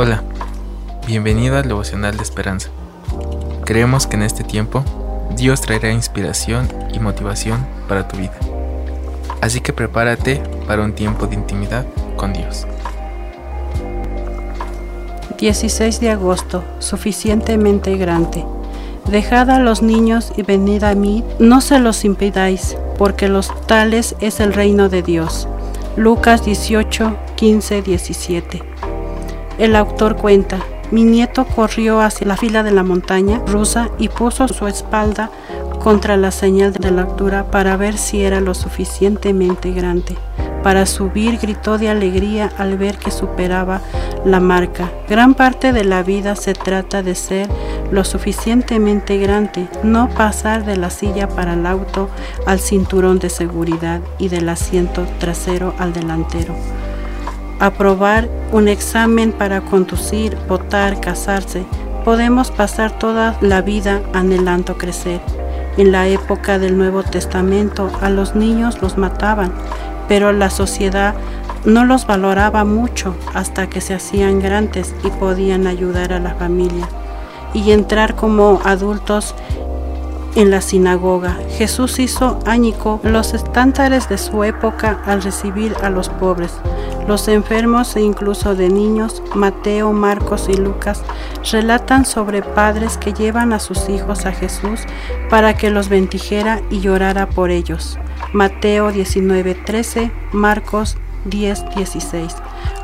Hola, bienvenido al devocional de esperanza. Creemos que en este tiempo Dios traerá inspiración y motivación para tu vida. Así que prepárate para un tiempo de intimidad con Dios. 16 de agosto, suficientemente grande. Dejad a los niños y venid a mí, no se los impidáis, porque los tales es el reino de Dios. Lucas 18, 15, 17. El autor cuenta, mi nieto corrió hacia la fila de la montaña rusa y puso su espalda contra la señal de la altura para ver si era lo suficientemente grande. Para subir gritó de alegría al ver que superaba la marca. Gran parte de la vida se trata de ser lo suficientemente grande, no pasar de la silla para el auto al cinturón de seguridad y del asiento trasero al delantero aprobar un examen para conducir, votar, casarse. Podemos pasar toda la vida anhelando crecer. En la época del Nuevo Testamento a los niños los mataban, pero la sociedad no los valoraba mucho hasta que se hacían grandes y podían ayudar a la familia y entrar como adultos en la sinagoga. Jesús hizo ánico los estándares de su época al recibir a los pobres, los enfermos e incluso de niños. Mateo, Marcos y Lucas relatan sobre padres que llevan a sus hijos a Jesús para que los bendijera y llorara por ellos. Mateo 19:13, Marcos 10:16.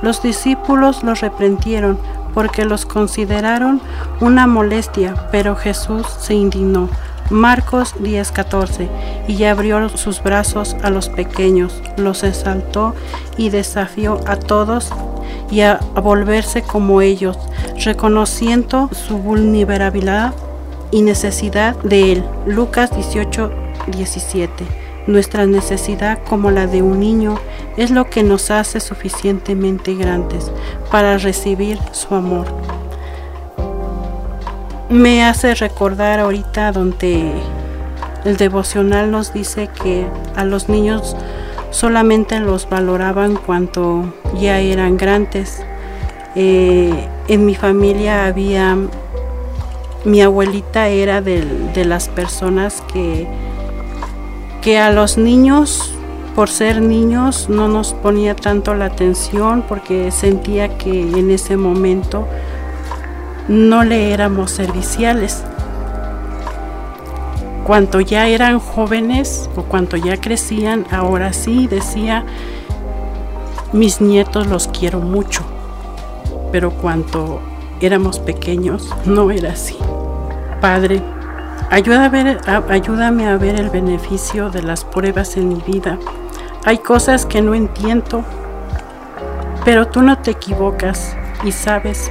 Los discípulos los reprendieron porque los consideraron una molestia, pero Jesús se indignó. Marcos 10:14, y abrió sus brazos a los pequeños, los exaltó y desafió a todos y a, volverse como ellos, reconociendo su vulnerabilidad y necesidad de él. Lucas 18:17. Nuestra necesidad como la de un niño es lo que nos hace suficientemente grandes para recibir su amor me hace recordar ahorita donde el devocional nos dice que a los niños solamente los valoraban cuando ya eran grandes. Eh, en mi familia había, mi abuelita era de, de las personas que, que a los niños, por ser niños, no nos ponía tanto la atención porque sentía que en ese momento no le éramos serviciales. Cuanto ya eran jóvenes o cuanto ya crecían, ahora sí decía, mis nietos los quiero mucho. Pero cuando éramos pequeños, no era así. Padre, ayúdame a ver el beneficio de las pruebas en mi vida. Hay cosas que no entiendo, pero tú no te equivocas y sabes